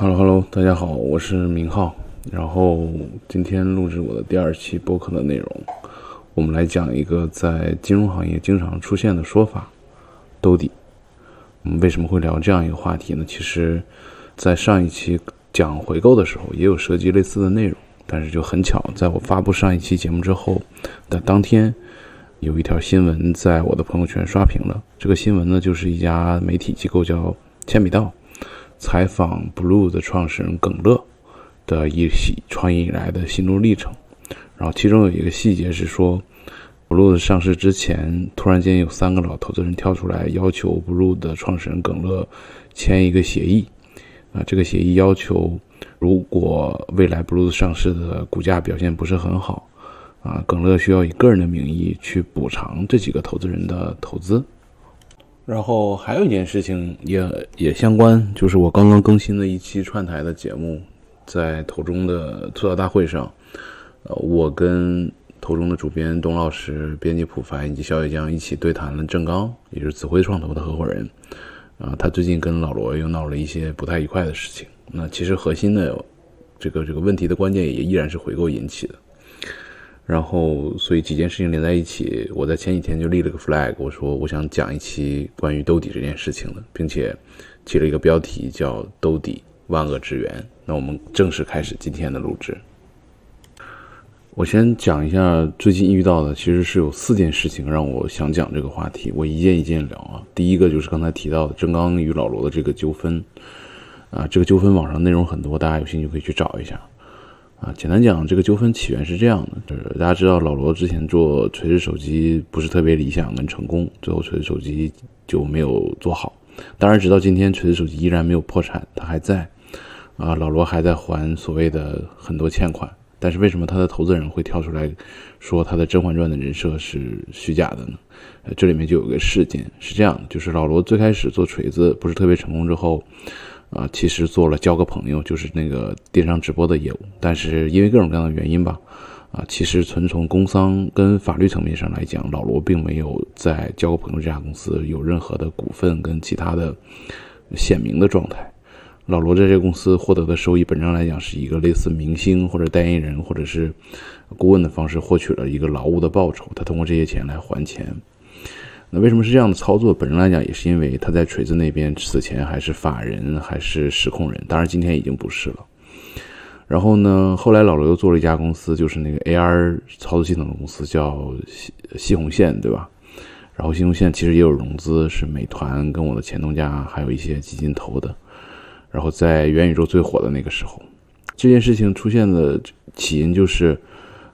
Hello Hello，大家好，我是明浩。然后今天录制我的第二期播客的内容，我们来讲一个在金融行业经常出现的说法——兜底。我们为什么会聊这样一个话题呢？其实，在上一期讲回购的时候，也有涉及类似的内容。但是就很巧，在我发布上一期节目之后的当天，有一条新闻在我的朋友圈刷屏了。这个新闻呢，就是一家媒体机构叫千笔道采访 Blue 的创始人耿乐的一起创业以来的心路历程。然后其中有一个细节是说，Blue 的上市之前，突然间有三个老投资人跳出来要求 Blue 的创始人耿乐签一个协议。啊，这个协议要求。如果未来 Blue 上市的股价表现不是很好，啊，耿乐需要以个人的名义去补偿这几个投资人的投资。然后还有一件事情也也相关，就是我刚刚更新的一期串台的节目，在投中的吐槽大会上，呃，我跟投中的主编董老师、编辑普凡以及小野江一起对谈了郑刚，也就是紫辉创投的合伙人。啊，他最近跟老罗又闹了一些不太愉快的事情。那其实核心的这个这个问题的关键也依然是回购引起的，然后所以几件事情连在一起，我在前几天就立了个 flag，我说我想讲一期关于兜底这件事情的，并且起了一个标题叫“兜底万恶之源”。那我们正式开始今天的录制。我先讲一下最近遇到的，其实是有四件事情让我想讲这个话题，我一件一件聊啊。第一个就是刚才提到的郑刚与老罗的这个纠纷。啊，这个纠纷网上内容很多，大家有兴趣可以去找一下。啊，简单讲，这个纠纷起源是这样的，就是大家知道老罗之前做锤子手机不是特别理想跟成功，最后锤子手机就没有做好。当然，直到今天锤子手机依然没有破产，它还在。啊，老罗还在还所谓的很多欠款，但是为什么他的投资人会跳出来说他的《甄嬛传》的人设是虚假的呢？呃，这里面就有个事件是这样的，就是老罗最开始做锤子不是特别成功之后。啊，其实做了交个朋友，就是那个电商直播的业务，但是因为各种各样的原因吧，啊，其实纯从工商跟法律层面上来讲，老罗并没有在交个朋友这家公司有任何的股份跟其他的显明的状态。老罗在这个公司获得的收益，本质上来讲是一个类似明星或者代言人或者是顾问的方式获取了一个劳务的报酬，他通过这些钱来还钱。那为什么是这样的操作？本身来讲，也是因为他在锤子那边此前还是法人，还是实控人，当然今天已经不是了。然后呢，后来老罗又做了一家公司，就是那个 AR 操作系统的公司，叫西西红线，对吧？然后西红线其实也有融资，是美团跟我的前东家还有一些基金投的。然后在元宇宙最火的那个时候，这件事情出现的起因就是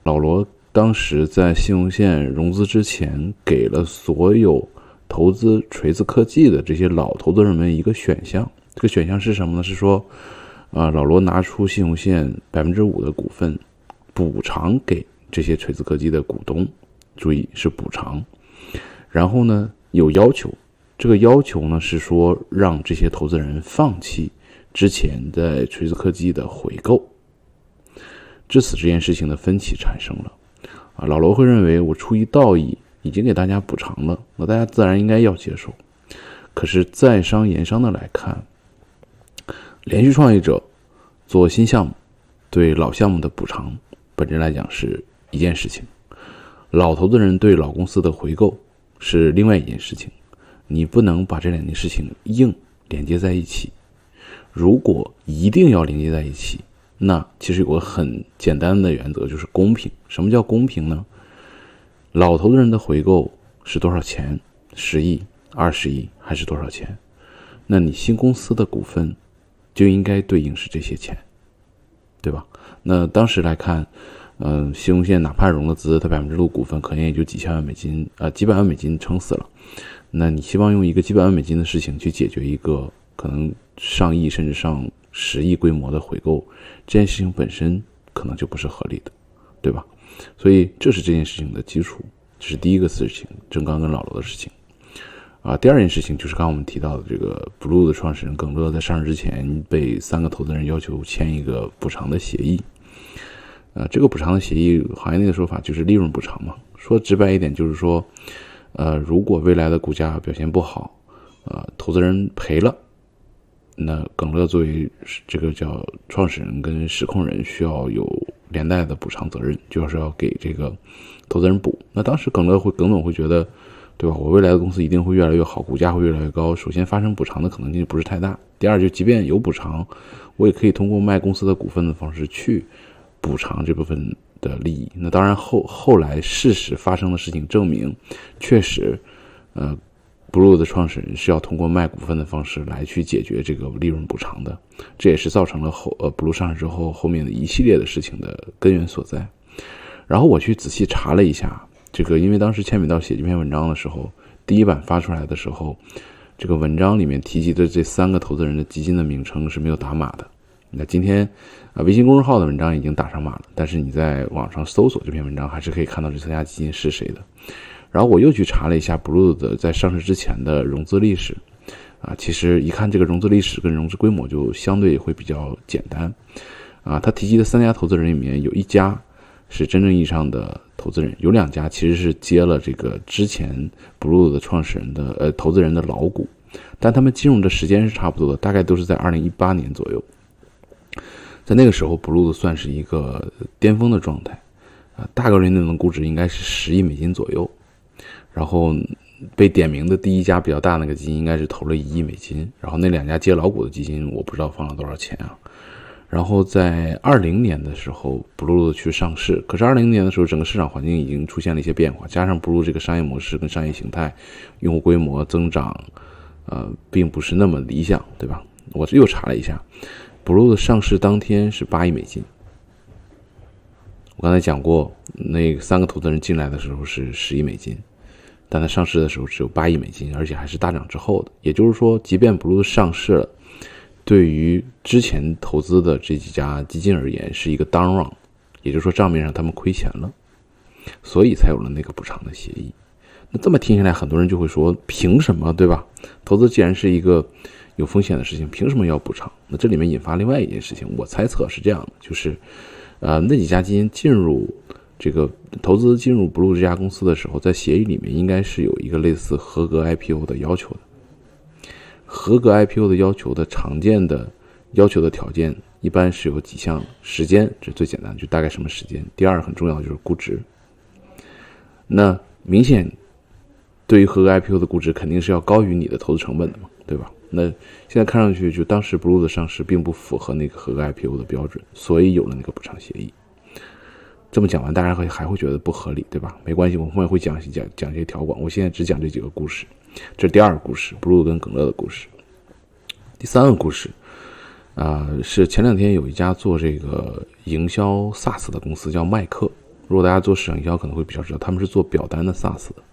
老罗。当时在信用线融资之前，给了所有投资锤子科技的这些老投资人们一个选项。这个选项是什么呢？是说，啊，老罗拿出信用线百分之五的股份，补偿给这些锤子科技的股东。注意是补偿。然后呢，有要求，这个要求呢是说让这些投资人放弃之前在锤子科技的回购。至此，这件事情的分歧产生了。啊，老罗会认为我出于道义已经给大家补偿了，那大家自然应该要接受。可是在商言商的来看，连续创业者做新项目对老项目的补偿，本质来讲是一件事情；老投资人对老公司的回购是另外一件事情。你不能把这两件事情硬连接在一起。如果一定要连接在一起，那其实有个很简单的原则，就是公平。什么叫公平呢？老投资人的回购是多少钱？十亿、二十亿还是多少钱？那你新公司的股份就应该对应是这些钱，对吧？那当时来看，嗯，西红线哪怕融了资，它百分之六股份可能也就几千万美金，呃，几百万美金撑死了。那你希望用一个几百万美金的事情去解决一个可能上亿甚至上十亿规模的回购？这件事情本身可能就不是合理的，对吧？所以这是这件事情的基础，这是第一个事情，郑刚跟老罗的事情。啊，第二件事情就是刚刚我们提到的这个 Blue 的创始人耿乐在上市之前被三个投资人要求签一个补偿的协议。呃，这个补偿的协议，行业内的说法就是利润补偿嘛。说直白一点就是说，呃，如果未来的股价表现不好，呃，投资人赔了，那耿乐作为这个叫创始人跟实控人，需要有连带的补偿责任，就是要给这个投资人补。那当时耿乐会耿总会觉得，对吧？我未来的公司一定会越来越好，股价会越来越高。首先发生补偿的可能性不是太大。第二，就即便有补偿，我也可以通过卖公司的股份的方式去补偿这部分的利益。那当然后后来事实发生的事情证明，确实，呃。Blue 的创始人是要通过卖股份的方式来去解决这个利润补偿的，这也是造成了后呃 Blue 上市之后后面的一系列的事情的根源所在。然后我去仔细查了一下，这个因为当时千米道写这篇文章的时候，第一版发出来的时候，这个文章里面提及的这三个投资人的基金的名称是没有打码的。那今天啊，微信公众号的文章已经打上码了，但是你在网上搜索这篇文章，还是可以看到这三家基金是谁的。然后我又去查了一下 Blue 的在上市之前的融资历史，啊，其实一看这个融资历史跟融资规模就相对会比较简单，啊，他提及的三家投资人里面有一家是真正意义上的投资人，有两家其实是接了这个之前 Blue 的创始人的呃投资人的老股，但他们进入的时间是差不多的，大概都是在二零一八年左右，在那个时候 Blue 算是一个巅峰的状态，啊，大概率那轮估值应该是十亿美金左右。然后被点名的第一家比较大那个基金应该是投了一亿美金，然后那两家接老股的基金我不知道放了多少钱啊。然后在二零年的时候，Blue 去上市，可是二零年的时候整个市场环境已经出现了一些变化，加上 Blue 这个商业模式跟商业形态、用户规模增长，呃，并不是那么理想，对吧？我又查了一下，Blue 的上市当天是八亿美金。我刚才讲过，那三个投资人进来的时候是十亿美金。但它上市的时候只有八亿美金，而且还是大涨之后的。也就是说，即便 Blue 上市了，对于之前投资的这几家基金而言是一个 down run，也就是说账面上他们亏钱了，所以才有了那个补偿的协议。那这么听下来，很多人就会说，凭什么，对吧？投资既然是一个有风险的事情，凭什么要补偿？那这里面引发另外一件事情，我猜测是这样的，就是，呃，那几家基金进入。这个投资进入 Blue 这家公司的时候，在协议里面应该是有一个类似合格 IPO 的要求的。合格 IPO 的要求的常见的要求的条件一般是有几项：时间，这是最简单的，就大概什么时间；第二，很重要的就是估值。那明显，对于合格 IPO 的估值肯定是要高于你的投资成本的嘛，对吧？那现在看上去，就当时 Blue 的上市并不符合那个合格 IPO 的标准，所以有了那个补偿协议。这么讲完，大家会还会觉得不合理，对吧？没关系，我们后面会讲讲讲这些条款。我现在只讲这几个故事，这是第二个故事，布鲁跟耿乐的故事。第三个故事，啊，是前两天有一家做这个营销 SaaS 的公司叫麦克。如果大家做市场营销，可能会比较知道，他们是做表单的 SaaS 的。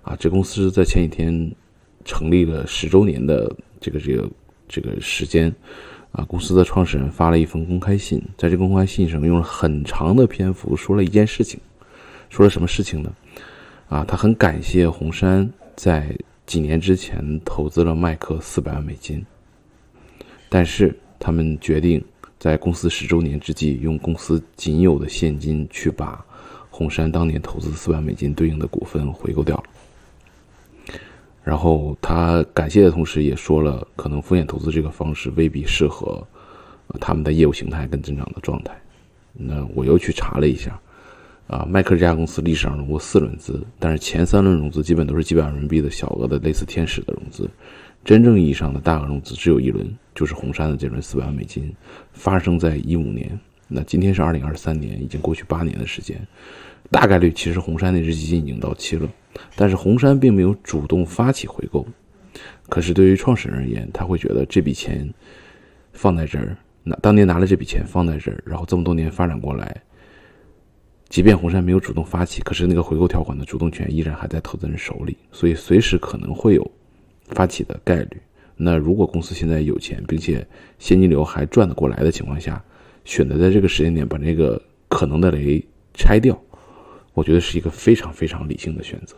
啊，这公司在前几天成立了十周年的这个这个这个时间。啊，公司的创始人发了一封公开信，在这公开信上用了很长的篇幅说了一件事情，说了什么事情呢？啊，他很感谢红杉在几年之前投资了麦克四百万美金，但是他们决定在公司十周年之际，用公司仅有的现金去把红杉当年投资四百万美金对应的股份回购掉了。然后他感谢的同时，也说了可能风险投资这个方式未必适合他们的业务形态跟增长的状态。那我又去查了一下，啊，迈克这家公司历史上融过四轮资，但是前三轮融资基本都是几百万人民币的小额的类似天使的融资，真正意义上的大额融资只有一轮，就是红杉的这轮四百万美金，发生在一五年。那今天是二零二三年，已经过去八年的时间，大概率其实红杉那只基金已经到期了。但是红杉并没有主动发起回购，可是对于创始人而言，他会觉得这笔钱放在这儿，拿当年拿了这笔钱放在这儿，然后这么多年发展过来，即便红杉没有主动发起，可是那个回购条款的主动权依然还在投资人手里，所以随时可能会有发起的概率。那如果公司现在有钱，并且现金流还赚得过来的情况下，选择在这个时间点把这个可能的雷拆掉。我觉得是一个非常非常理性的选择，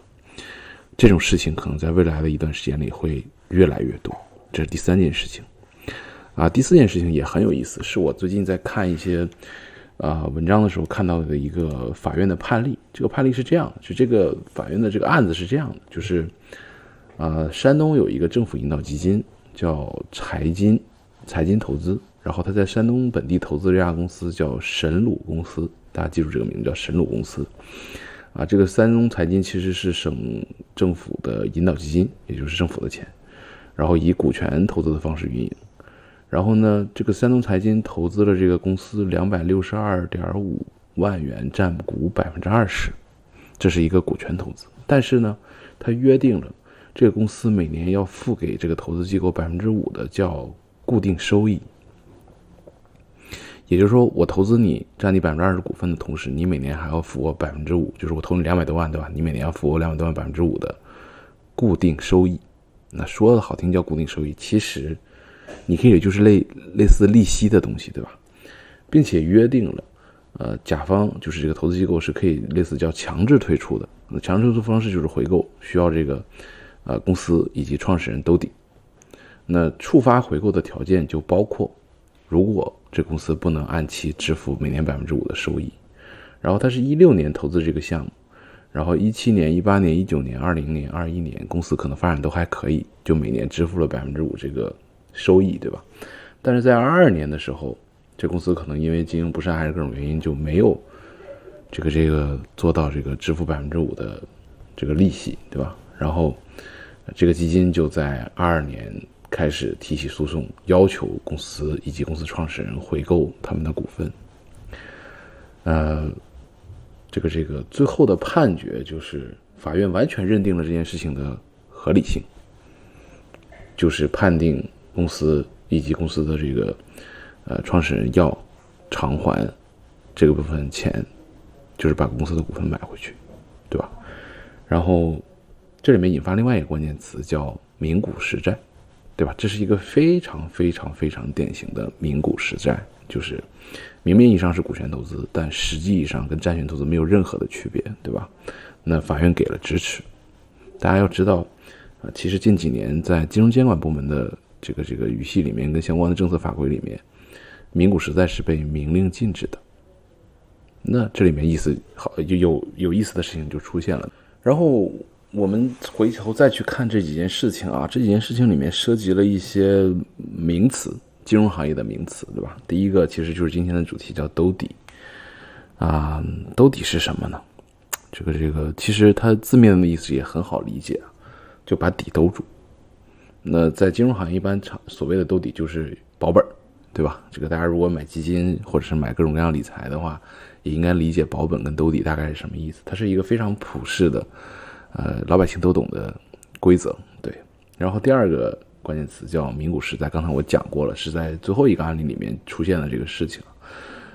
这种事情可能在未来的一段时间里会越来越多。这是第三件事情，啊，第四件事情也很有意思，是我最近在看一些啊文章的时候看到的一个法院的判例。这个判例是这样的，就这个法院的这个案子是这样的，就是，呃，山东有一个政府引导基金叫财金财金投资，然后他在山东本地投资这家公司叫神鲁公司，大家记住这个名字叫神鲁公司。啊，这个山东财经其实是省政府的引导基金，也就是政府的钱，然后以股权投资的方式运营。然后呢，这个山东财经投资了这个公司两百六十二点五万元，占股百分之二十，这是一个股权投资。但是呢，他约定了这个公司每年要付给这个投资机构百分之五的叫固定收益。也就是说，我投资你占你百分之二十股份的同时，你每年还要付我百分之五，就是我投你两百多万，对吧？你每年要付我两百多万百分之五的固定收益。那说的好听叫固定收益，其实你可以就是类类似利息的东西，对吧？并且约定了，呃，甲方就是这个投资机构是可以类似叫强制退出的。那强制退出方式就是回购，需要这个呃公司以及创始人兜底。那触发回购的条件就包括，如果这公司不能按期支付每年百分之五的收益，然后他是一六年投资这个项目，然后一七年、一八年、一九年、二零年、二一年公司可能发展都还可以，就每年支付了百分之五这个收益，对吧？但是在二二年的时候，这公司可能因为经营不善还是各种原因就没有这个这个做到这个支付百分之五的这个利息，对吧？然后这个基金就在二二年。开始提起诉讼，要求公司以及公司创始人回购他们的股份。呃，这个这个最后的判决就是法院完全认定了这件事情的合理性，就是判定公司以及公司的这个呃创始人要偿还这个部分钱，就是把公司的股份买回去，对吧？然后这里面引发另外一个关键词叫名股实债。对吧？这是一个非常非常非常典型的名股实债，就是明面以上是股权投资，但实际以上跟债权投资没有任何的区别，对吧？那法院给了支持。大家要知道，啊，其实近几年在金融监管部门的这个这个语系里面，跟相关的政策法规里面，名股实在是被明令禁止的。那这里面意思好，有有有意思的事情就出现了，然后。我们回头再去看这几件事情啊，这几件事情里面涉及了一些名词，金融行业的名词，对吧？第一个其实就是今天的主题，叫兜底。啊，兜底是什么呢？这个这个，其实它字面的意思也很好理解，就把底兜住。那在金融行业，一般所谓的兜底就是保本，对吧？这个大家如果买基金或者是买各种各样理财的话，也应该理解保本跟兜底大概是什么意思。它是一个非常普世的。呃，老百姓都懂的规则，对。然后第二个关键词叫名股实在，刚才我讲过了，是在最后一个案例里面出现了这个事情。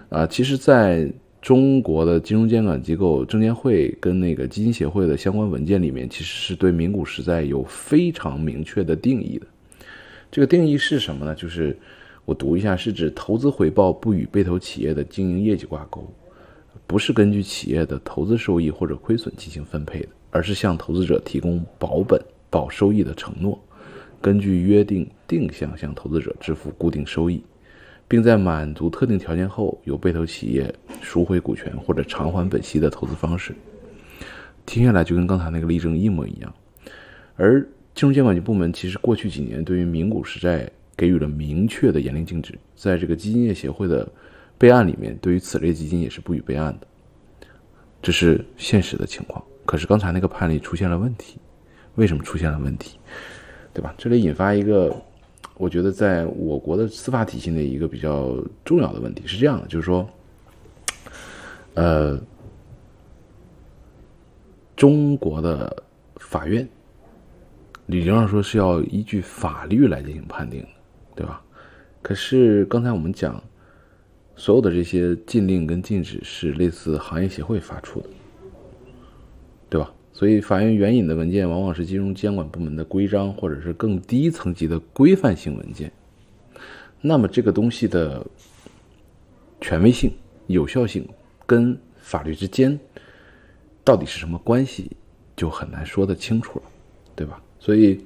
啊，其实在中国的金融监管机构证监会跟那个基金协会的相关文件里面，其实是对名股实在有非常明确的定义的。这个定义是什么呢？就是我读一下，是指投资回报不与被投企业的经营业绩挂钩，不是根据企业的投资收益或者亏损进行分配的。而是向投资者提供保本、保收益的承诺，根据约定定向向投资者支付固定收益，并在满足特定条件后，由被投企业赎回股权或者偿还本息的投资方式。听下来就跟刚才那个例证一模一样。而金融监管局部门其实过去几年对于名股实债给予了明确的严令禁止，在这个基金业协会的备案里面，对于此类基金也是不予备案的，这是现实的情况。可是刚才那个判例出现了问题，为什么出现了问题？对吧？这里引发一个，我觉得在我国的司法体系内一个比较重要的问题是这样的，就是说，呃，中国的法院理论上说是要依据法律来进行判定的，对吧？可是刚才我们讲，所有的这些禁令跟禁止是类似行业协会发出的。对吧？所以法院援引的文件往往是金融监管部门的规章，或者是更低层级的规范性文件。那么这个东西的权威性、有效性跟法律之间到底是什么关系，就很难说得清楚了，对吧？所以，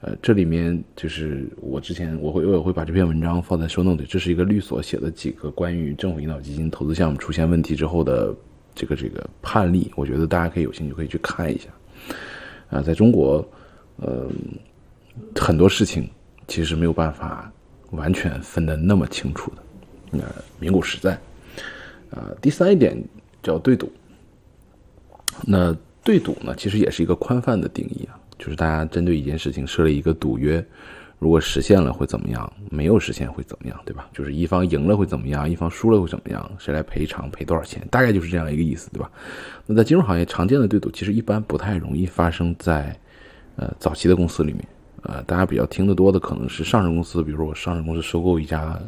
呃，这里面就是我之前我会我也会把这篇文章放在收 note 里，这是一个律所写的几个关于政府引导基金投资项目出现问题之后的。这个这个判例，我觉得大家可以有兴趣可以去看一下。啊，在中国，呃，很多事情其实没有办法完全分得那么清楚的，那名古实在。啊，第三一点叫对赌。那对赌呢，其实也是一个宽泛的定义啊，就是大家针对一件事情设立一个赌约，如果实现了会怎么样，没有实现会怎么样，对吧？就是一方赢了会怎么样，一方输了会怎么样，谁来赔偿，赔多少钱，大概就是这样一个意思，对吧？那在金融行业常见的对赌，其实一般不太容易发生在呃早期的公司里面，呃，大家比较听得多的可能是上市公司，比如说我上市公司收购一家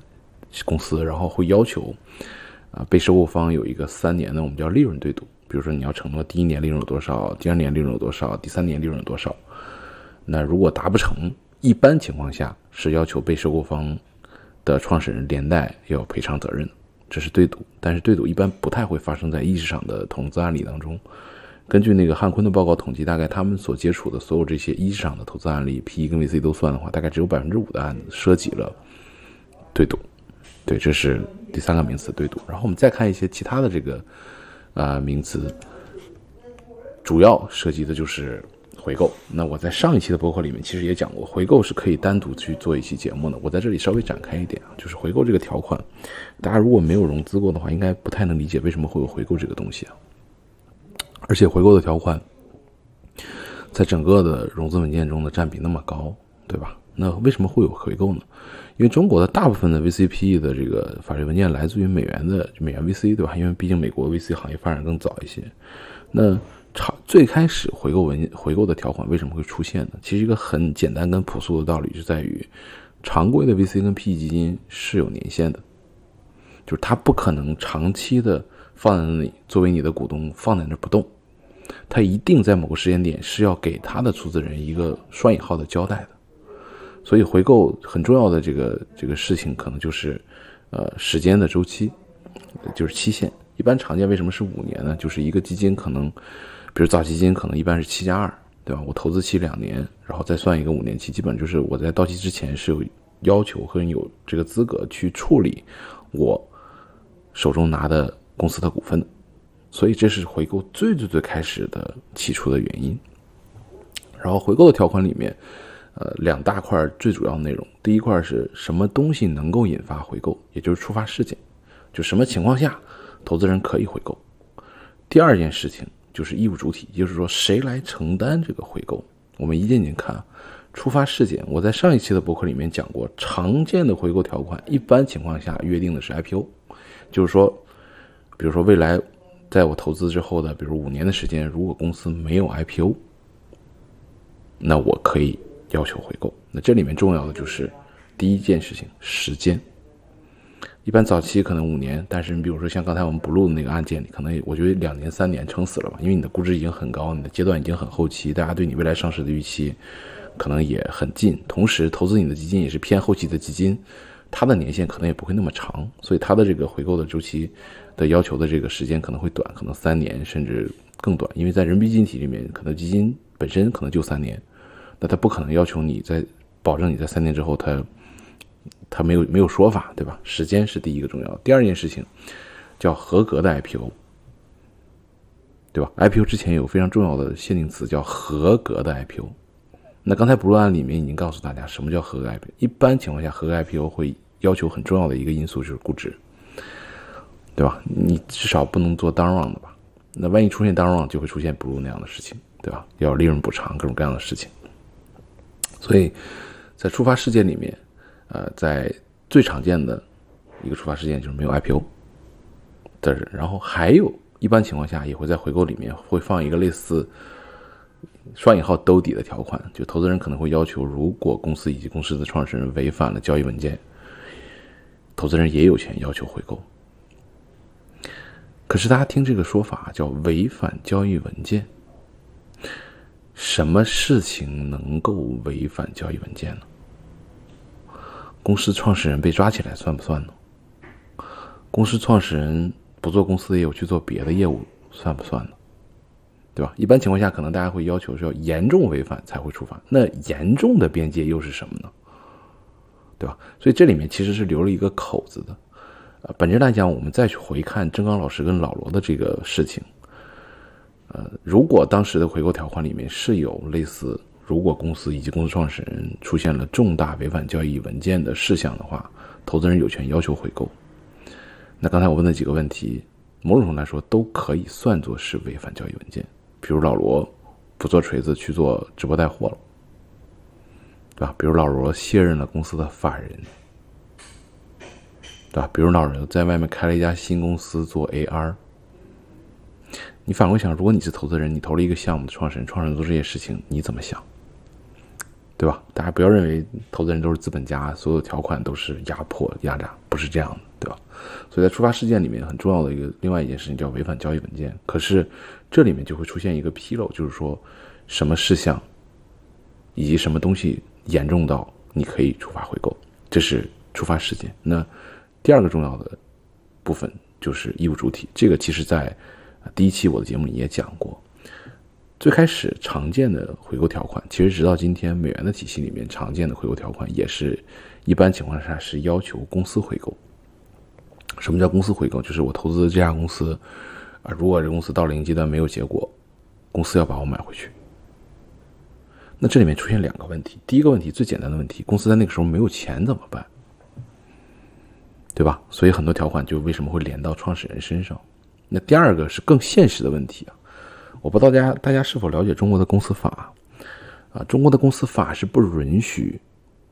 公司，然后会要求啊被收购方有一个三年的我们叫利润对赌。比如说，你要承诺第一年利润有多少，第二年利润有多少，第三年利润有多少？那如果达不成，一般情况下是要求被收购方的创始人连带要赔偿责任，这是对赌。但是对赌一般不太会发生在意识上的投资案例当中。根据那个汉坤的报告统计，大概他们所接触的所有这些意识上的投资案例，PE 跟 VC 都算的话，大概只有百分之五的案子涉及了对赌。对，这是第三个名词对赌。然后我们再看一些其他的这个。啊，名词主要涉及的就是回购。那我在上一期的博客里面其实也讲过，回购是可以单独去做一期节目的。我在这里稍微展开一点，就是回购这个条款，大家如果没有融资过的话，应该不太能理解为什么会有回购这个东西啊。而且回购的条款在整个的融资文件中的占比那么高，对吧？那为什么会有回购呢？因为中国的大部分的 VCPE 的这个法律文件来自于美元的美元 VC，对吧？因为毕竟美国 VC 行业发展更早一些。那最开始回购文回购的条款为什么会出现呢？其实一个很简单跟朴素的道理就在于，常规的 VC 跟 PE 基金是有年限的，就是它不可能长期的放在那里作为你的股东放在那不动，它一定在某个时间点是要给他的出资人一个双引号的交代的。所以回购很重要的这个这个事情，可能就是，呃，时间的周期，就是期限。一般常见为什么是五年呢？就是一个基金可能，比如早基金可能一般是七加二，对吧？我投资期两年，然后再算一个五年期，基本就是我在到期之前是有要求和有这个资格去处理我手中拿的公司的股份。所以这是回购最最最开始的起初的原因。然后回购的条款里面。呃，两大块最主要的内容，第一块是什么东西能够引发回购，也就是触发事件，就什么情况下投资人可以回购。第二件事情就是义务主体，就是说谁来承担这个回购。我们一件件看啊，触发事件。我在上一期的博客里面讲过，常见的回购条款，一般情况下约定的是 IPO，就是说，比如说未来在我投资之后的，比如五年的时间，如果公司没有 IPO，那我可以。要求回购，那这里面重要的就是第一件事情，时间。一般早期可能五年，但是你比如说像刚才我们不录的那个案件里，可能我觉得两年三年撑死了吧，因为你的估值已经很高，你的阶段已经很后期，大家对你未来上市的预期可能也很近，同时投资你的基金也是偏后期的基金，它的年限可能也不会那么长，所以它的这个回购的周期的要求的这个时间可能会短，可能三年甚至更短，因为在人民币经济体里面，可能基金本身可能就三年。那它不可能要求你在保证你在三年之后，它他没有没有说法，对吧？时间是第一个重要。第二件事情叫合格的 IPO，对吧？IPO 之前有非常重要的限定词叫合格的 IPO。那刚才不论案里面已经告诉大家什么叫合格 IPO。一般情况下，合格 IPO 会要求很重要的一个因素就是估值，对吧？你至少不能做 down round 的吧？那万一出现 down round，就会出现不如那样的事情，对吧？要利润补偿各种各样的事情。所以，在触发事件里面，呃，在最常见的一个触发事件就是没有 IPO 的人，然后还有一般情况下也会在回购里面会放一个类似双引号兜底的条款，就投资人可能会要求，如果公司以及公司的创始人违反了交易文件，投资人也有权要求回购。可是大家听这个说法叫违反交易文件。什么事情能够违反交易文件呢？公司创始人被抓起来算不算呢？公司创始人不做公司业务去做别的业务算不算呢？对吧？一般情况下，可能大家会要求是要严重违反才会处罚。那严重的边界又是什么呢？对吧？所以这里面其实是留了一个口子的。呃，本质来讲，我们再去回看郑刚老师跟老罗的这个事情。呃，如果当时的回购条款里面是有类似如果公司以及公司创始人出现了重大违反交易文件的事项的话，投资人有权要求回购。那刚才我问的几个问题，某种程度来说都可以算作是违反交易文件。比如老罗不做锤子去做直播带货了，对吧？比如老罗卸任了公司的法人，对吧？比如老罗在外面开了一家新公司做 AR。你反过想，如果你是投资人，你投了一个项目的创始人，创始人做这些事情，你怎么想？对吧？大家不要认为投资人都是资本家，所有条款都是压迫压榨，不是这样的，对吧？所以在触发事件里面，很重要的一个另外一件事情叫违反交易文件。可是这里面就会出现一个纰漏，就是说什么事项以及什么东西严重到你可以触发回购，这是触发事件。那第二个重要的部分就是义务主体，这个其实在。第一期我的节目里也讲过，最开始常见的回购条款，其实直到今天美元的体系里面常见的回购条款，也是一般情况下是要求公司回购。什么叫公司回购？就是我投资的这家公司啊，如果这公司到了一个阶段没有结果，公司要把我买回去。那这里面出现两个问题，第一个问题最简单的问题，公司在那个时候没有钱怎么办？对吧？所以很多条款就为什么会连到创始人身上？那第二个是更现实的问题啊，我不知道大家大家是否了解中国的公司法啊？中国的公司法是不允许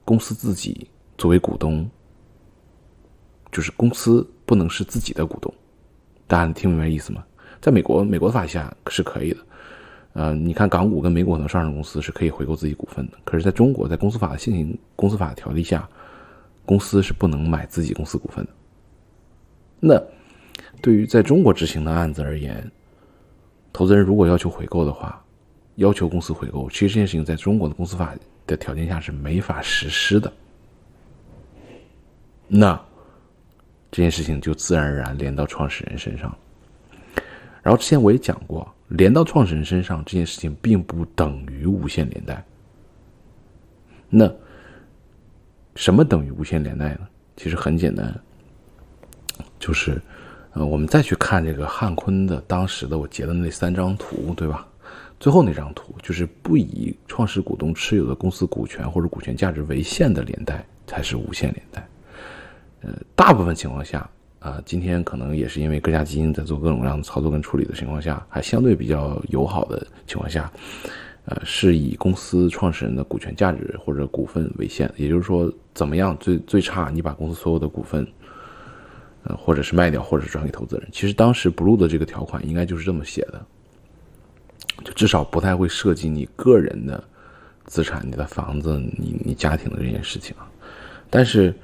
公司自己作为股东，就是公司不能是自己的股东。大家听明白意思吗？在美国，美国的法下是可以的。呃，你看港股跟美股很多上市公司是可以回购自己股份的，可是在中国，在公司法的现行公司法的条例下，公司是不能买自己公司股份的。那。对于在中国执行的案子而言，投资人如果要求回购的话，要求公司回购，其实这件事情在中国的公司法的条件下是没法实施的。那这件事情就自然而然连到创始人身上。然后之前我也讲过，连到创始人身上这件事情并不等于无限连带。那什么等于无限连带呢？其实很简单，就是。呃，我们再去看这个汉坤的当时的我截的那三张图，对吧？最后那张图就是不以创始股东持有的公司股权或者股权价值为限的连带才是无限连带。呃，大部分情况下，啊，今天可能也是因为各家基金在做各种各样的操作跟处理的情况下，还相对比较友好的情况下，呃，是以公司创始人的股权价值或者股份为限。也就是说，怎么样最最差，你把公司所有的股份。呃，或者是卖掉，或者是转给投资人。其实当时 Blue 的这个条款应该就是这么写的，就至少不太会涉及你个人的资产、你的房子、你你家庭的这件事情啊。但是，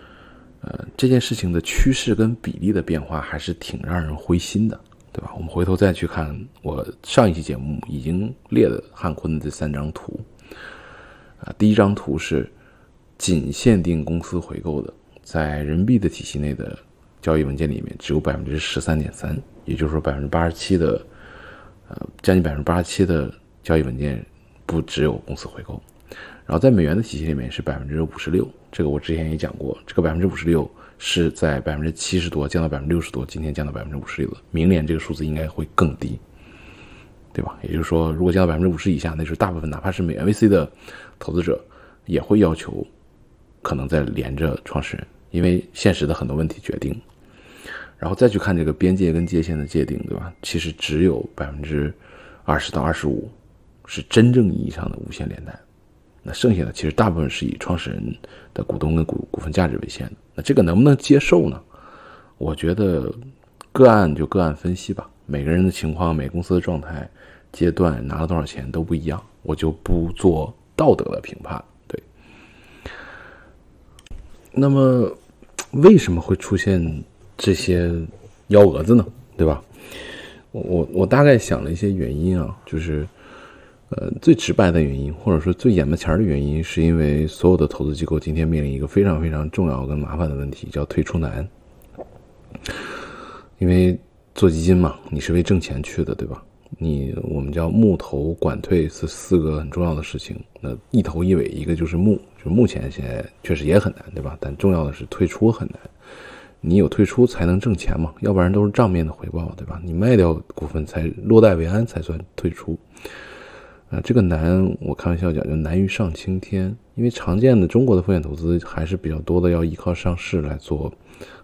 呃，这件事情的趋势跟比例的变化还是挺让人灰心的，对吧？我们回头再去看我上一期节目已经列的汉坤的这三张图，啊，第一张图是仅限定公司回购的，在人民币的体系内的。交易文件里面只有百分之十三点三，也就是说百分之八十七的，呃，将近百分之八十七的交易文件不只有公司回购。然后在美元的体系里面是百分之五十六，这个我之前也讲过，这个百分之五十六是在百分之七十多降到百分之六十多，今天降到百分之五十六了，明年这个数字应该会更低，对吧？也就是说，如果降到百分之五十以下，那就是大部分哪怕是美元 VC 的投资者也会要求可能再连着创始人，因为现实的很多问题决定。然后再去看这个边界跟界限的界定，对吧？其实只有百分之二十到二十五是真正意义上的无限连带，那剩下的其实大部分是以创始人的股东跟股股份价值为限的。那这个能不能接受呢？我觉得个案就个案分析吧，每个人的情况、每公司的状态、阶段拿了多少钱都不一样，我就不做道德的评判。对。那么为什么会出现？这些幺蛾子呢，对吧？我我我大概想了一些原因啊，就是，呃，最直白的原因，或者说最眼巴前的原因，是因为所有的投资机构今天面临一个非常非常重要跟麻烦的问题，叫退出难。因为做基金嘛，你是为挣钱去的，对吧？你我们叫募投管退是四个很重要的事情，那一头一尾，一个就是募，就目前现在确实也很难，对吧？但重要的是退出很难。你有退出才能挣钱嘛，要不然都是账面的回报，对吧？你卖掉股份才落袋为安才算退出。啊，这个难，我开玩笑讲，就难于上青天。因为常见的中国的风险投资还是比较多的，要依靠上市来做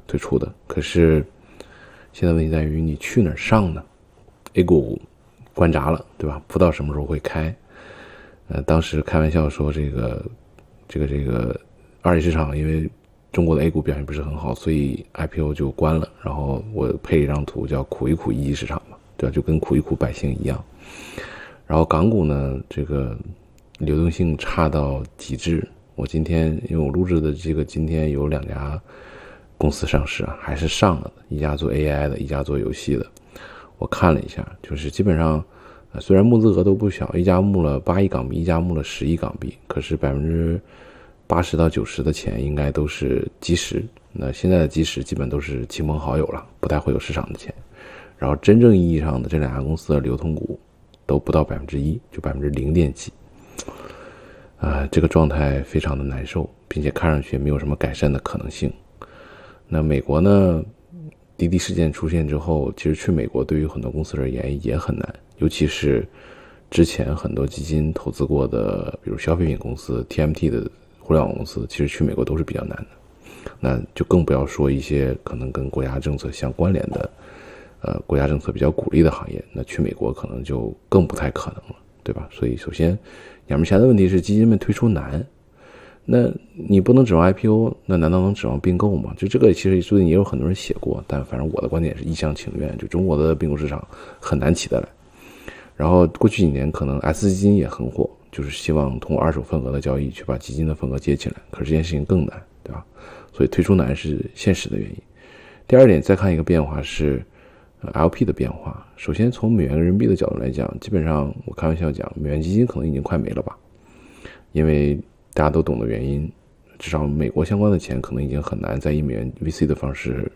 退出的。可是现在问题在于，你去哪儿上呢？A 股关闸了，对吧？不知道什么时候会开。呃，当时开玩笑说，这个、这个、这个二级市场，因为中国的 A 股表现不是很好，所以 IPO 就关了。然后我配一张图，叫苦一苦一级市场嘛，对吧？就跟苦一苦百姓一样。然后港股呢，这个。流动性差到极致。我今天因为我录制的这个今天有两家公司上市啊，还是上了的，一家做 AI 的，一家做游戏的。我看了一下，就是基本上，虽然募资额都不小，一家募了八亿港币，一家募了十亿港币，可是百分之八十到九十的钱应该都是基石。那现在的基石基本都是亲朋好友了，不太会有市场的钱。然后真正意义上的这两家公司的流通股都不到百分之一，就百分之零点几。啊，这个状态非常的难受，并且看上去也没有什么改善的可能性。那美国呢？滴滴事件出现之后，其实去美国对于很多公司而言也很难，尤其是之前很多基金投资过的，比如消费品公司、TMT 的互联网公司，其实去美国都是比较难的。那就更不要说一些可能跟国家政策相关联的，呃，国家政策比较鼓励的行业，那去美国可能就更不太可能了，对吧？所以，首先。眼门前的问题是基金们推出难，那你不能指望 IPO，那难道能指望并购吗？就这个其实最近也有很多人写过，但反正我的观点是一厢情愿，就中国的并购市场很难起得来。然后过去几年可能 S 基金也很火，就是希望通过二手份额的交易去把基金的份额接起来，可是这件事情更难，对吧？所以推出难是现实的原因。第二点，再看一个变化是。LP 的变化，首先从美元人民币的角度来讲，基本上我开玩笑讲，美元基金可能已经快没了吧，因为大家都懂的原因，至少美国相关的钱可能已经很难再以美元 VC 的方式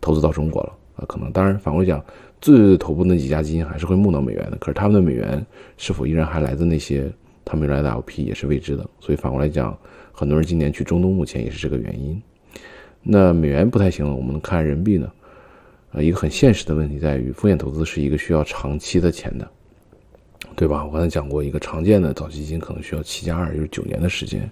投资到中国了啊。可能当然反过来讲，最头部那几家基金还是会募到美元的，可是他们的美元是否依然还来自那些他们原来的 LP 也是未知的。所以反过来讲，很多人今年去中东目前也是这个原因。那美元不太行了，我们看人民币呢？啊，一个很现实的问题在于，风险投资是一个需要长期的钱的，对吧？我刚才讲过，一个常见的早期基金可能需要七加二，就是九年的时间。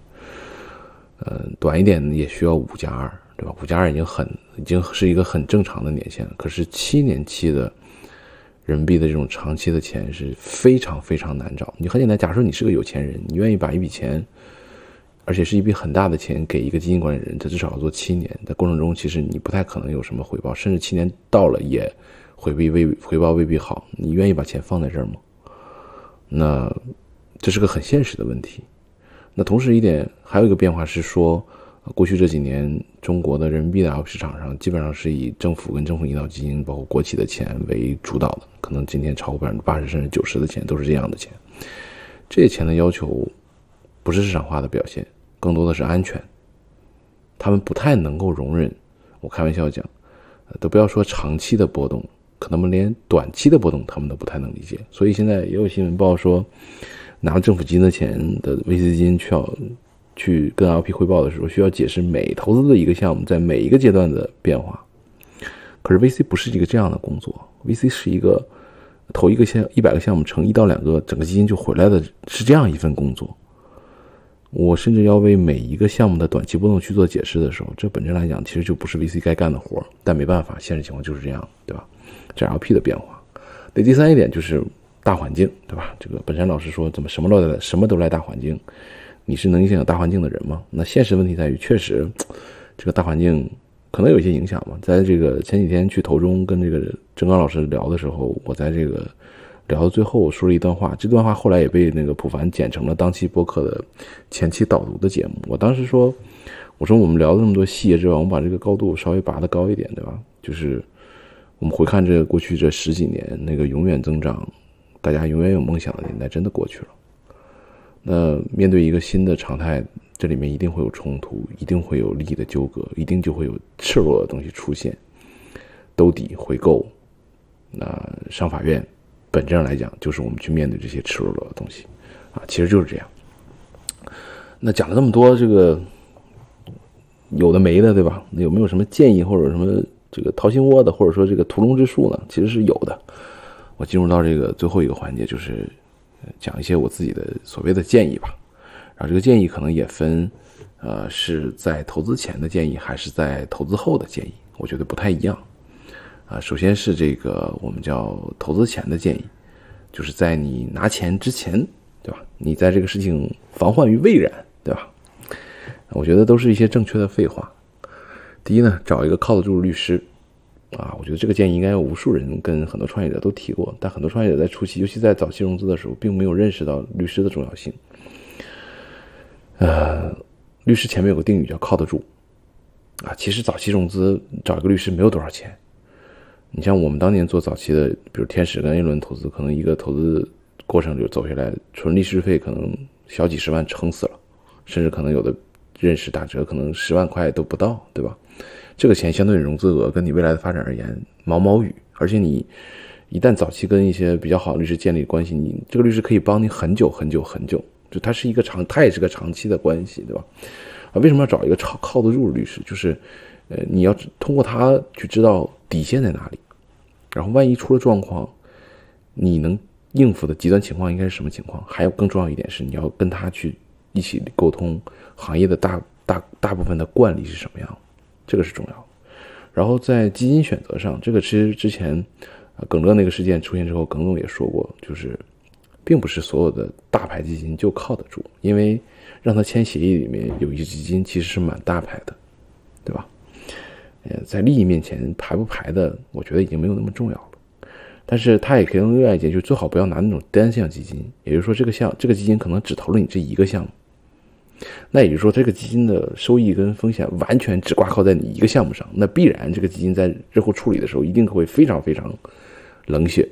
嗯，短一点也需要五加二，对吧？五加二已经很，已经是一个很正常的年限了。可是七年期的人民币的这种长期的钱是非常非常难找。你很简单，假设你是个有钱人，你愿意把一笔钱。而且是一笔很大的钱给一个基金管理人，他至少要做七年。在过程中，其实你不太可能有什么回报，甚至七年到了也回避未回报未必好。你愿意把钱放在这儿吗？那这是个很现实的问题。那同时一点，还有一个变化是说，过去这几年中国的人民币的 L P 市场上，基本上是以政府跟政府引导基金，包括国企的钱为主导的。可能今天超过百分之八十甚至九十的钱都是这样的钱。这些钱的要求。不是市场化的表现，更多的是安全。他们不太能够容忍，我开玩笑讲，都不要说长期的波动，可能连短期的波动他们都不太能理解。所以现在也有新闻报说，拿政府基金的钱的 VC 基金需要去跟 LP 汇报的时候，需要解释每投资的一个项目在每一个阶段的变化。可是 VC 不是一个这样的工作，VC 是一个投一个项一百个项目成一到两个整个基金就回来的，是这样一份工作。我甚至要为每一个项目的短期波动去做解释的时候，这本身来讲其实就不是 VC 该干的活。但没办法，现实情况就是这样，对吧？这 LP 的变化。那第三一点就是大环境，对吧？这个本山老师说，怎么什么都来，什么都来大环境？你是能影响大环境的人吗？那现实问题在于，确实这个大环境可能有一些影响嘛。在这个前几天去投中跟这个郑刚老师聊的时候，我在这个。聊到最后，我说了一段话，这段话后来也被那个普凡剪成了当期播客的前期导读的节目。我当时说，我说我们聊了那么多细节之外，我们把这个高度稍微拔得高一点，对吧？就是我们回看这过去这十几年，那个永远增长、大家永远有梦想的年代真的过去了。那面对一个新的常态，这里面一定会有冲突，一定会有利益的纠葛，一定就会有赤裸的东西出现，兜底、回购，那上法院。本质上来讲，就是我们去面对这些赤裸裸的东西，啊，其实就是这样。那讲了这么多，这个有的没的，对吧？那有没有什么建议或者什么这个掏心窝的，或者说这个屠龙之术呢？其实是有的。我进入到这个最后一个环节，就是讲一些我自己的所谓的建议吧。然后这个建议可能也分，呃，是在投资前的建议，还是在投资后的建议，我觉得不太一样。啊，首先是这个我们叫投资前的建议，就是在你拿钱之前，对吧？你在这个事情防患于未然，对吧？我觉得都是一些正确的废话。第一呢，找一个靠得住的律师。啊，我觉得这个建议应该有无数人跟很多创业者都提过，但很多创业者在初期，尤其在早期融资的时候，并没有认识到律师的重要性。呃，律师前面有个定语叫靠得住。啊，其实早期融资找一个律师没有多少钱。你像我们当年做早期的，比如天使跟 A 轮投资，可能一个投资过程就走下来，纯律师费可能小几十万撑死了，甚至可能有的认识打折，可能十万块都不到，对吧？这个钱相对于融资额，跟你未来的发展而言，毛毛雨。而且你一旦早期跟一些比较好的律师建立关系，你这个律师可以帮你很久很久很久，就他是一个长，他也是个长期的关系，对吧？啊，为什么要找一个靠靠得住的律师？就是，呃，你要通过他去知道底线在哪里，然后万一出了状况，你能应付的极端情况应该是什么情况？还有更重要一点是，你要跟他去一起沟通行业的大大大部分的惯例是什么样。这个是重要，然后在基金选择上，这个其实之前，耿乐那个事件出现之后，耿总也说过，就是，并不是所有的大牌基金就靠得住，因为让他签协议里面有一些基金其实是蛮大牌的，对吧？呃，在利益面前排不排的，我觉得已经没有那么重要了。但是他也可以用另外一点，就最好不要拿那种单项基金，也就是说，这个项这个基金可能只投了你这一个项目。那也就是说，这个基金的收益跟风险完全只挂靠在你一个项目上，那必然这个基金在日后处理的时候一定会非常非常冷血，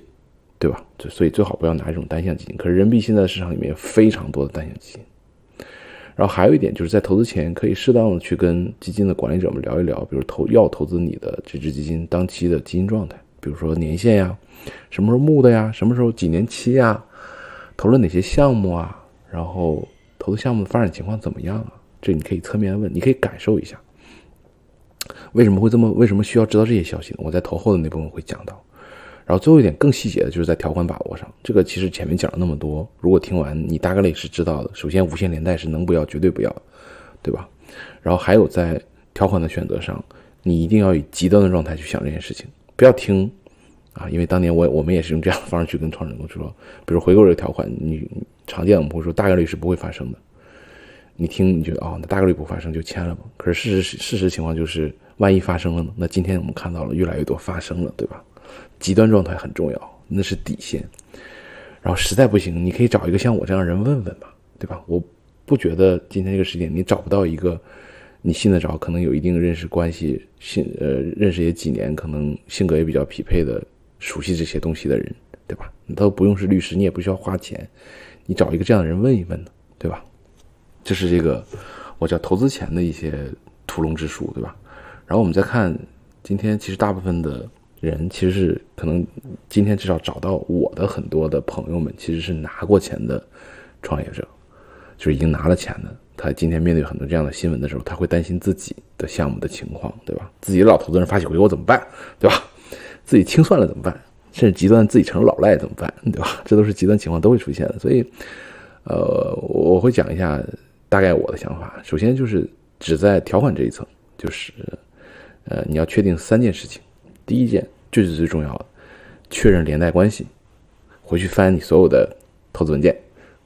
对吧？所以最好不要拿这种单项基金。可是人民币现在市场里面非常多的单项基金。然后还有一点就是在投资前可以适当的去跟基金的管理者们聊一聊，比如投要投资你的这只基金当期的基金状态，比如说年限呀，什么时候募的呀，什么时候几年期呀，投了哪些项目啊，然后。投资项目的发展情况怎么样啊？这你可以侧面问，你可以感受一下，为什么会这么？为什么需要知道这些消息呢？我在投后的那部分会讲到。然后最后一点更细节的就是在条款把握上，这个其实前面讲了那么多，如果听完你大概率是知道的。首先，无限连带是能不要绝对不要，对吧？然后还有在条款的选择上，你一定要以极端的状态去想这件事情，不要听啊，因为当年我我们也是用这样的方式去跟创始人说，比如回购这个条款，你。常见我们会说大概率是不会发生的，你听你觉得哦，那大概率不发生就签了吧。可是事实事实情况就是，万一发生了呢？那今天我们看到了越来越多发生了，对吧？极端状态很重要，那是底线。然后实在不行，你可以找一个像我这样的人问问吧，对吧？我不觉得今天这个时间你找不到一个你信得着、可能有一定认识关系、信呃认识也几年、可能性格也比较匹配的、熟悉这些东西的人，对吧？你都不用是律师，你也不需要花钱。你找一个这样的人问一问呢，对吧？这是这个我叫投资前的一些屠龙之术，对吧？然后我们再看今天，其实大部分的人其实是可能今天至少找到我的很多的朋友们，其实是拿过钱的创业者，就是已经拿了钱的。他今天面对很多这样的新闻的时候，他会担心自己的项目的情况，对吧？自己的老投资人发起回购怎么办，对吧？自己清算了怎么办？甚至极端自己成了老赖怎么办？对吧？这都是极端情况都会出现的。所以，呃，我会讲一下大概我的想法。首先就是只在条款这一层，就是呃，你要确定三件事情。第一件最最最重要的，确认连带关系。回去翻你所有的投资文件，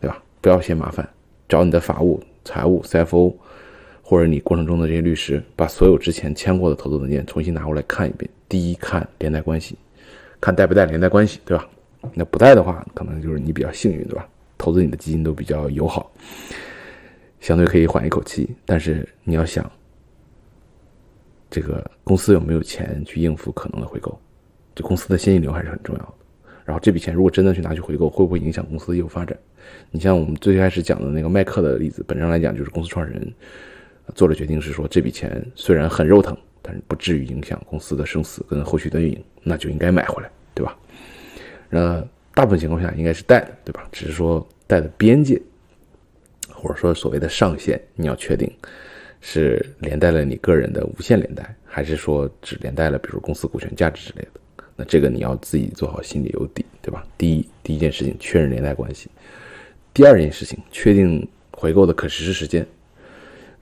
对吧？不要嫌麻烦，找你的法务、财务、CFO，或者你过程中的这些律师，把所有之前签过的投资文件重新拿过来看一遍。第一看连带关系。看带不带连带关系，对吧？那不带的话，可能就是你比较幸运，对吧？投资你的基金都比较友好，相对可以缓一口气。但是你要想，这个公司有没有钱去应付可能的回购？这公司的现金流还是很重要的。然后这笔钱如果真的去拿去回购，会不会影响公司的业务发展？你像我们最开始讲的那个麦克的例子，本质上来讲就是公司创始人做了决定，是说这笔钱虽然很肉疼。但是不至于影响公司的生死跟后续的运营，那就应该买回来，对吧？那大部分情况下应该是带的，对吧？只是说带的边界，或者说所谓的上限，你要确定是连带了你个人的无限连带，还是说只连带了比如公司股权价值之类的？那这个你要自己做好心里有底，对吧？第一，第一件事情确认连带关系；第二件事情，确定回购的可实施时间。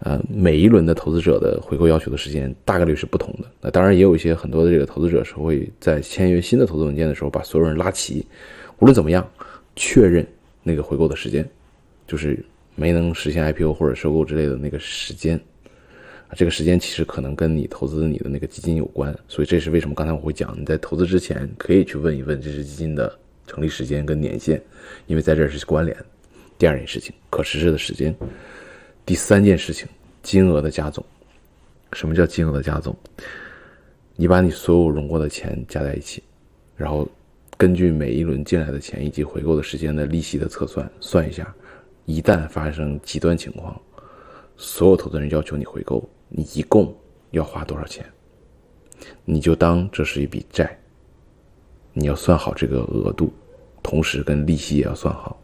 呃，每一轮的投资者的回购要求的时间大概率是不同的。那当然也有一些很多的这个投资者是会在签约新的投资文件的时候把所有人拉齐，无论怎么样，确认那个回购的时间，就是没能实现 IPO 或者收购之类的那个时间。这个时间其实可能跟你投资你的那个基金有关，所以这是为什么刚才我会讲你在投资之前可以去问一问这支基金的成立时间跟年限，因为在这儿是关联。第二件事情，可实施的时间。第三件事情，金额的加总。什么叫金额的加总？你把你所有融过的钱加在一起，然后根据每一轮进来的钱以及回购的时间的利息的测算，算一下，一旦发生极端情况，所有投资人要求你回购，你一共要花多少钱？你就当这是一笔债，你要算好这个额度，同时跟利息也要算好，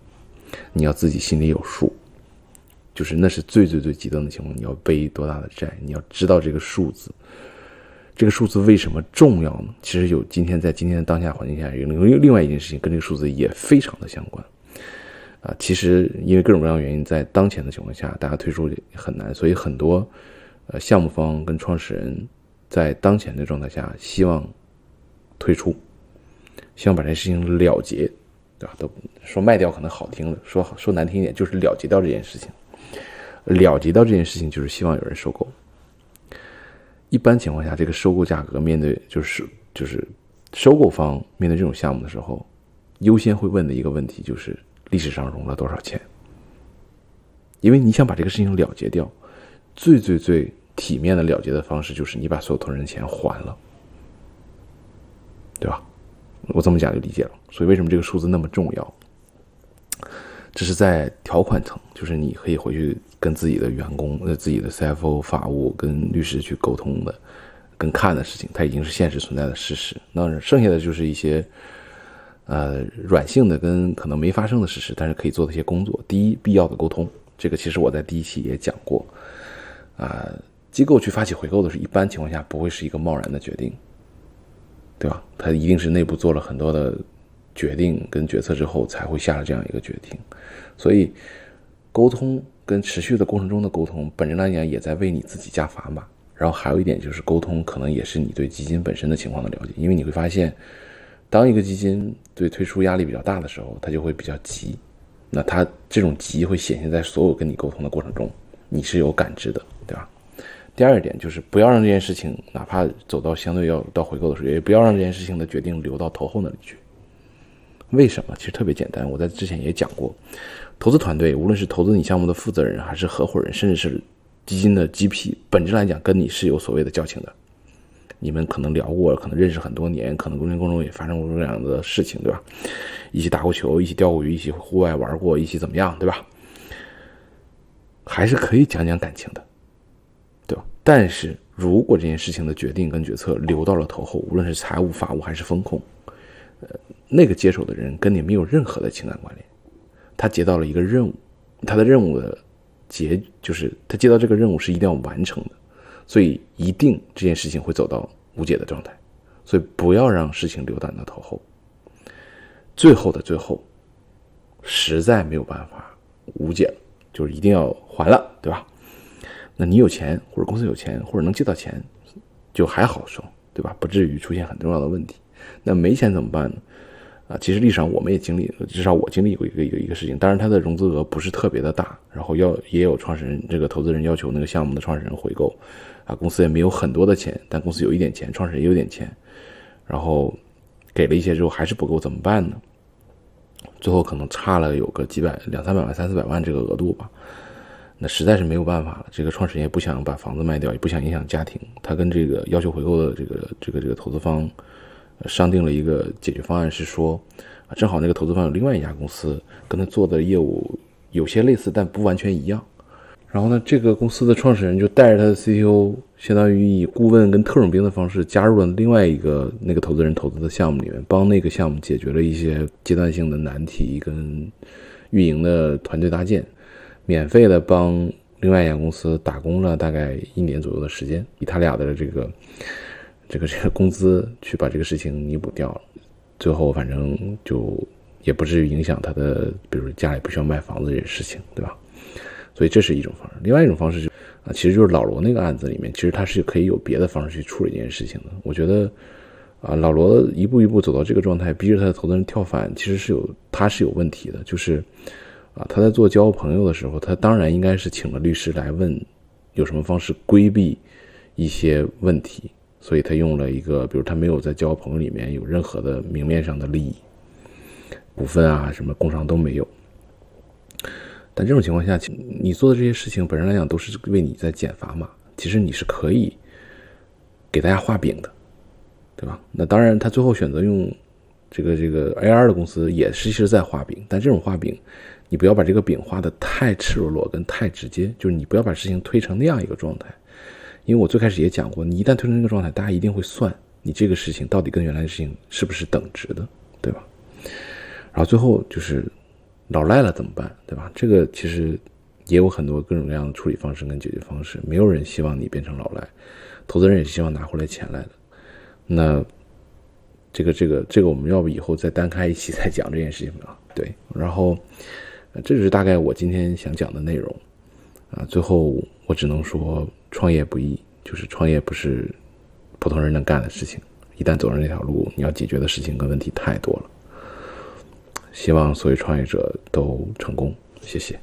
你要自己心里有数。就是那是最最最极端的情况，你要背多大的债？你要知道这个数字，这个数字为什么重要呢？其实有今天在今天的当下环境下，有另另外一件事情跟这个数字也非常的相关。啊，其实因为各种各样的原因，在当前的情况下，大家推出很难，所以很多呃项目方跟创始人在当前的状态下，希望推出，希望把这事情了结，对吧？都说卖掉可能好听的，说说难听一点，就是了结掉这件事情。了结到这件事情，就是希望有人收购。一般情况下，这个收购价格面对就是就是收购方面对这种项目的时候，优先会问的一个问题就是历史上融了多少钱。因为你想把这个事情了结掉，最最最体面的了结的方式就是你把所有投人的钱还了，对吧？我这么讲就理解了。所以为什么这个数字那么重要？这是在条款层，就是你可以回去跟自己的员工、呃自己的 CFO、法务跟律师去沟通的、跟看的事情，它已经是现实存在的事实。那剩下的就是一些呃软性的跟可能没发生的事实，但是可以做的一些工作。第一，必要的沟通，这个其实我在第一期也讲过。啊，机构去发起回购的时候，一般情况下不会是一个贸然的决定，对吧？它一定是内部做了很多的。决定跟决策之后才会下了这样一个决定，所以沟通跟持续的过程中的沟通，本质来讲也在为你自己加砝码。然后还有一点就是沟通，可能也是你对基金本身的情况的了解，因为你会发现，当一个基金对推出压力比较大的时候，它就会比较急。那它这种急会显现在所有跟你沟通的过程中，你是有感知的，对吧？第二点就是不要让这件事情，哪怕走到相对要到回购的时候，也不要让这件事情的决定留到投后那里去。为什么？其实特别简单，我在之前也讲过，投资团队无论是投资你项目的负责人，还是合伙人，甚至是基金的 GP，本质来讲跟你是有所谓的交情的。你们可能聊过，可能认识很多年，可能过程中也发生过这样的事情，对吧？一起打过球，一起钓过鱼，一起户外玩过，一起怎么样，对吧？还是可以讲讲感情的，对吧？但是如果这件事情的决定跟决策留到了头后，无论是财务、法务还是风控，呃。那个接手的人跟你没有任何的情感关联，他接到了一个任务，他的任务的结就是他接到这个任务是一定要完成的，所以一定这件事情会走到无解的状态，所以不要让事情留到到头后，最后的最后，实在没有办法无解了，就是一定要还了，对吧？那你有钱或者公司有钱或者能借到钱，就还好说，对吧？不至于出现很重要的问题。那没钱怎么办呢？啊，其实历史上我们也经历，至少我经历过一个一个一个事情。当然，它的融资额不是特别的大，然后要也有创始人这个投资人要求那个项目的创始人回购，啊，公司也没有很多的钱，但公司有一点钱，创始人也有点钱，然后给了一些之后还是不够，怎么办呢？最后可能差了有个几百两三百万、三四百万这个额度吧，那实在是没有办法了。这个创始人也不想把房子卖掉，也不想影响家庭，他跟这个要求回购的这个这个这个投资方。商定了一个解决方案，是说，正好那个投资方有另外一家公司跟他做的业务有些类似，但不完全一样。然后呢，这个公司的创始人就带着他的 CTO，相当于以顾问跟特种兵的方式加入了另外一个那个投资人投资的项目里面，帮那个项目解决了一些阶段性的难题跟运营的团队搭建，免费的帮另外一家公司打工了大概一年左右的时间，以他俩的这个。这个 这个工资去把这个事情弥补掉了，最后反正就也不至于影响他的，比如家里不需要卖房子这些事情，对吧？所以这是一种方式。另外一种方式就啊，其实就是老罗那个案子里面，其实他是可以有别的方式去处理这件事情的。我觉得啊，老罗一步一步走到这个状态，逼着他的投资人跳反，其实是有他是有问题的。就是啊，他在做交朋友的时候，他当然应该是请了律师来问有什么方式规避一些问题。所以他用了一个，比如他没有在交朋友里面有任何的明面上的利益，股份啊什么工商都没有。但这种情况下，你做的这些事情本身来讲都是为你在减砝码，其实你是可以给大家画饼的，对吧？那当然，他最后选择用这个这个 AR 的公司也是其实在画饼，但这种画饼，你不要把这个饼画的太赤裸裸跟太直接，就是你不要把事情推成那样一个状态。因为我最开始也讲过，你一旦推成这个状态，大家一定会算你这个事情到底跟原来的事情是不是等值的，对吧？然后最后就是老赖了怎么办，对吧？这个其实也有很多各种各样的处理方式跟解决方式，没有人希望你变成老赖，投资人也是希望拿回来钱来的。那这个这个这个，我们要不以后再单开一期 再讲这件事情吧？对，然后这就是大概我今天想讲的内容啊。最后我只能说。创业不易，就是创业不是普通人能干的事情。一旦走上这条路，你要解决的事情跟问题太多了。希望所有创业者都成功，谢谢。